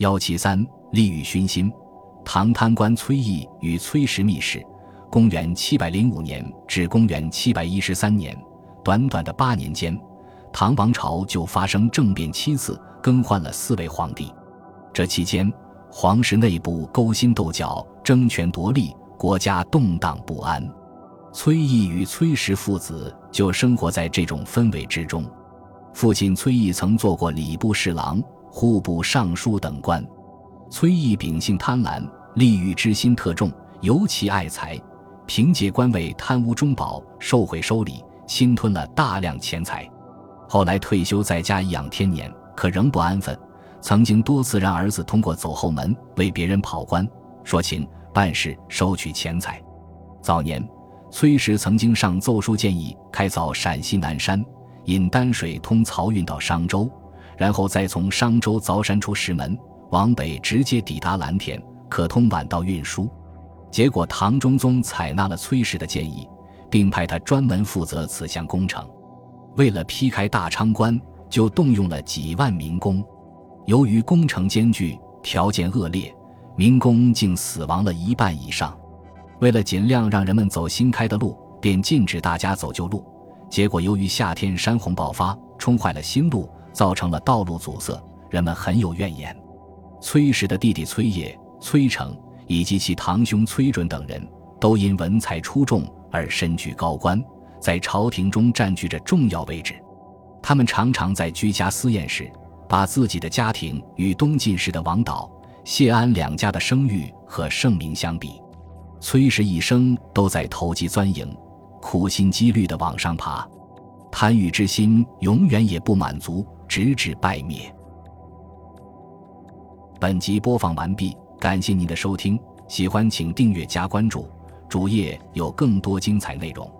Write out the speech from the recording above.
幺七三，利欲熏心。唐贪官崔毅与崔氏密使，公元七百零五年至公元七百一十三年，短短的八年间，唐王朝就发生政变七次，更换了四位皇帝。这期间，皇室内部勾心斗角、争权夺利，国家动荡不安。崔毅与崔氏父子就生活在这种氛围之中。父亲崔毅曾做过礼部侍郎、户部尚书等官。崔毅秉性贪婪，利欲之心特重，尤其爱财，凭借官位贪污中饱，受贿收礼，侵吞了大量钱财。后来退休在家颐养天年，可仍不安分，曾经多次让儿子通过走后门为别人跑官、说情、办事、收取钱财。早年，崔氏曾经上奏书建议开凿陕西南山。引丹水通漕运到商州，然后再从商州凿山出石门，往北直接抵达蓝田，可通晚道运输。结果唐中宗采纳了崔氏的建议，并派他专门负责此项工程。为了劈开大昌关，就动用了几万民工。由于工程艰巨，条件恶劣，民工竟死亡了一半以上。为了尽量让人们走新开的路，便禁止大家走旧路。结果，由于夏天山洪爆发，冲坏了新路，造成了道路阻塞，人们很有怨言。崔氏的弟弟崔业、崔成以及其堂兄崔准等人都因文才出众而身居高官，在朝廷中占据着重要位置。他们常常在居家私宴时，把自己的家庭与东晋时的王导、谢安两家的声誉和盛名相比。崔氏一生都在投机钻营。苦心积虑的往上爬，贪欲之心永远也不满足，直至败灭。本集播放完毕，感谢您的收听，喜欢请订阅加关注，主页有更多精彩内容。